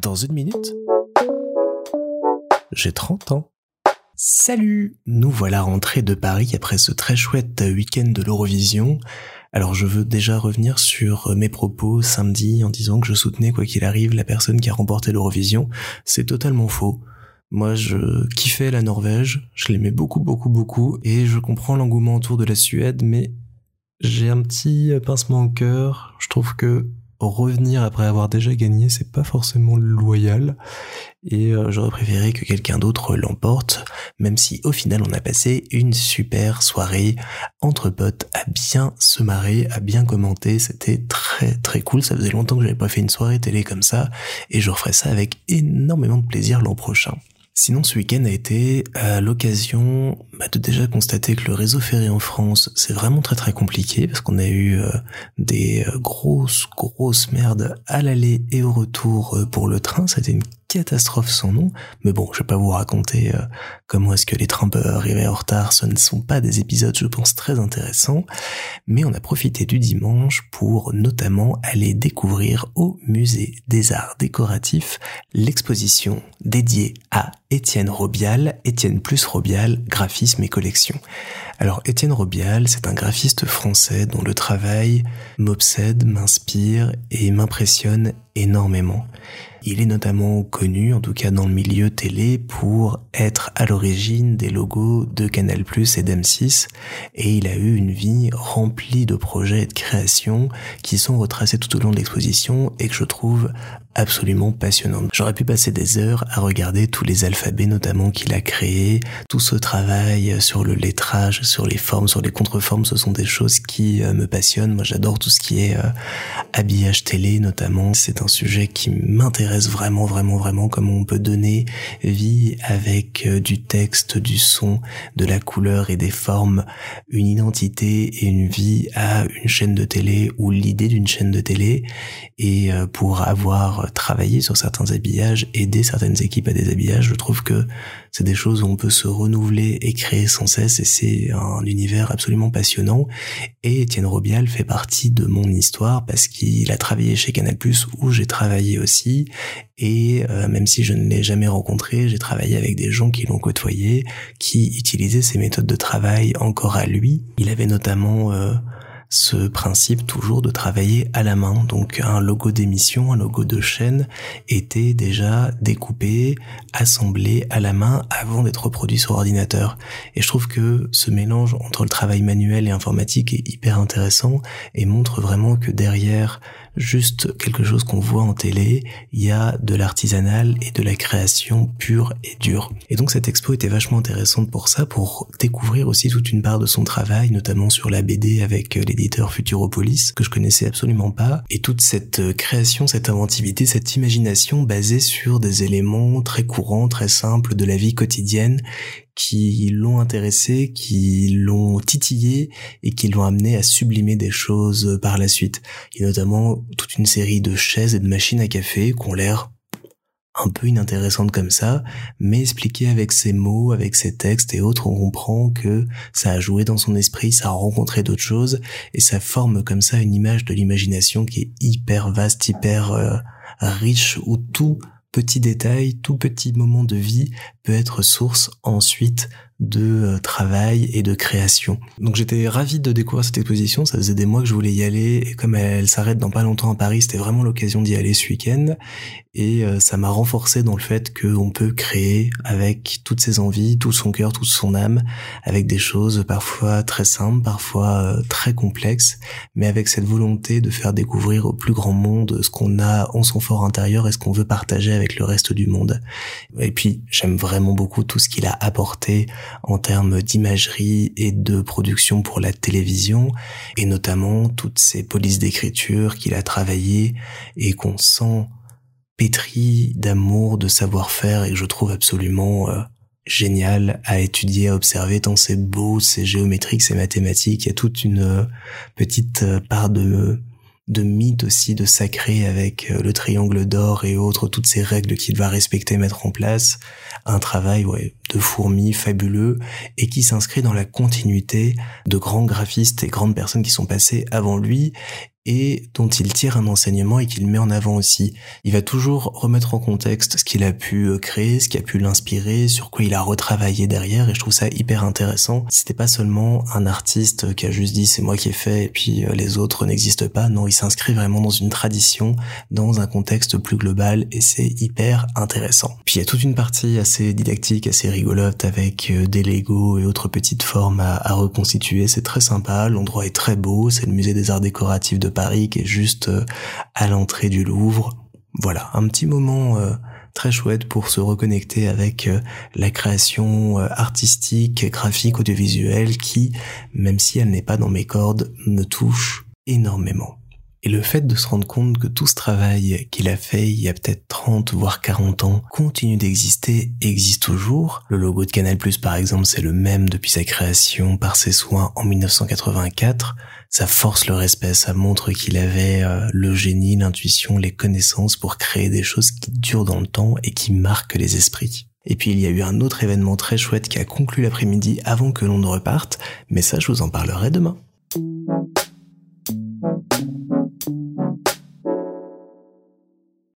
Dans une minute, j'ai 30 ans. Salut Nous voilà rentrés de Paris après ce très chouette week-end de l'Eurovision. Alors je veux déjà revenir sur mes propos samedi en disant que je soutenais quoi qu'il arrive la personne qui a remporté l'Eurovision. C'est totalement faux. Moi, je kiffais la Norvège, je l'aimais beaucoup, beaucoup, beaucoup, et je comprends l'engouement autour de la Suède, mais j'ai un petit pincement au cœur. Je trouve que revenir après avoir déjà gagné, c'est pas forcément loyal. Et euh, j'aurais préféré que quelqu'un d'autre l'emporte, même si au final on a passé une super soirée entre potes à bien se marrer, à bien commenter. C'était très très cool. Ça faisait longtemps que j'avais pas fait une soirée télé comme ça, et je referai ça avec énormément de plaisir l'an prochain. Sinon, ce week-end a été à l'occasion bah, de déjà constater que le réseau ferré en France, c'est vraiment très très compliqué parce qu'on a eu euh, des euh, grosses grosses merdes à l'aller et au retour euh, pour le train. Catastrophe sans nom. Mais bon, je vais pas vous raconter euh, comment est-ce que les trains peuvent arriver en retard. Ce ne sont pas des épisodes, je pense, très intéressants. Mais on a profité du dimanche pour notamment aller découvrir au musée des arts décoratifs l'exposition dédiée à Étienne Robial, Étienne plus Robial, graphisme et collection. Alors Étienne Robial, c'est un graphiste français dont le travail m'obsède, m'inspire et m'impressionne énormément. Il est notamment connu, en tout cas dans le milieu télé, pour être à l'origine des logos de Canal+, et d'M6, et il a eu une vie remplie de projets et de créations qui sont retracés tout au long de l'exposition et que je trouve absolument passionnante. J'aurais pu passer des heures à regarder tous les alphabets notamment qu'il a créés, tout ce travail sur le lettrage, sur les formes, sur les contreformes, ce sont des choses qui euh, me passionnent. Moi j'adore tout ce qui est euh, habillage télé notamment. C'est un sujet qui m'intéresse vraiment, vraiment, vraiment, comment on peut donner vie avec euh, du texte, du son, de la couleur et des formes, une identité et une vie à une chaîne de télé ou l'idée d'une chaîne de télé. Et pour avoir travailler sur certains habillages, aider certaines équipes à des habillages. Je trouve que c'est des choses où on peut se renouveler et créer sans cesse et c'est un univers absolument passionnant. Et Étienne Robial fait partie de mon histoire parce qu'il a travaillé chez Canal+, où j'ai travaillé aussi. Et euh, même si je ne l'ai jamais rencontré, j'ai travaillé avec des gens qui l'ont côtoyé, qui utilisaient ces méthodes de travail encore à lui. Il avait notamment... Euh, ce principe toujours de travailler à la main. Donc un logo d'émission, un logo de chaîne était déjà découpé, assemblé à la main avant d'être reproduit sur ordinateur. Et je trouve que ce mélange entre le travail manuel et informatique est hyper intéressant et montre vraiment que derrière juste quelque chose qu'on voit en télé, il y a de l'artisanal et de la création pure et dure. Et donc cette expo était vachement intéressante pour ça, pour découvrir aussi toute une part de son travail, notamment sur la BD avec euh, l'éditeur Futuropolis, que je connaissais absolument pas, et toute cette euh, création, cette inventivité, cette imagination basée sur des éléments très courants, très simples de la vie quotidienne, qui l'ont intéressé, qui l'ont titillé et qui l'ont amené à sublimer des choses par la suite. Il y a notamment toute une série de chaises et de machines à café qui ont l'air un peu inintéressantes comme ça, mais expliquées avec ses mots, avec ses textes et autres, on comprend que ça a joué dans son esprit, ça a rencontré d'autres choses, et ça forme comme ça une image de l'imagination qui est hyper vaste, hyper euh, riche, où tout petit détail, tout petit moment de vie peut être source ensuite de euh, travail et de création. Donc j'étais ravi de découvrir cette exposition, ça faisait des mois que je voulais y aller et comme elle, s'arrête dans pas longtemps à Paris, c'était vraiment l'occasion d'y aller ce week-end et euh, ça m'a renforcé dans le fait qu'on peut créer avec toutes ses envies, tout son cœur, toute son âme, avec des choses parfois très simples, parfois euh, très complexes, mais avec cette volonté de faire découvrir au plus grand monde ce qu'on a en son fort intérieur et ce qu'on veut partager avec le reste du monde. Et puis j'aime vraiment beaucoup tout ce qu'il a apporté en termes d'imagerie et de production pour la télévision, et notamment toutes ces polices d'écriture qu'il a travaillées et qu'on sent pétri d'amour, de savoir-faire et que je trouve absolument euh, génial à étudier, à observer, tant c'est beau, c'est géométrique, c'est mathématique, il y a toute une euh, petite euh, part de de mythe aussi, de sacré avec le triangle d'or et autres, toutes ces règles qu'il va respecter, mettre en place. Un travail ouais, de fourmi fabuleux et qui s'inscrit dans la continuité de grands graphistes et grandes personnes qui sont passées avant lui et dont il tire un enseignement et qu'il met en avant aussi. Il va toujours remettre en contexte ce qu'il a pu euh, créer, ce qui a pu l'inspirer, sur quoi il a retravaillé derrière et je trouve ça hyper intéressant. C'était pas seulement un artiste qui a juste dit c'est moi qui ai fait et puis euh, les autres n'existent pas. Non, il s'inscrit vraiment dans une tradition, dans un contexte plus global et c'est hyper intéressant. Puis il y a toute une partie assez didactique, assez rigolote avec euh, des Lego et autres petites formes à, à reconstituer. C'est très sympa, l'endroit est très beau, c'est le musée des arts décoratifs de Paris qui est juste euh, à l'entrée du Louvre. Voilà, un petit moment euh, très chouette pour se reconnecter avec euh, la création artistique, graphique, audiovisuelle qui, même si elle n'est pas dans mes cordes, me touche énormément. Et le fait de se rendre compte que tout ce travail qu'il a fait il y a peut-être 30 voire 40 ans continue d'exister, existe toujours. Le logo de Canal+, par exemple, c'est le même depuis sa création par ses soins en 1984 ça force le respect, ça montre qu'il avait euh, le génie, l'intuition, les connaissances pour créer des choses qui durent dans le temps et qui marquent les esprits. Et puis il y a eu un autre événement très chouette qui a conclu l'après-midi avant que l'on ne reparte, mais ça je vous en parlerai demain.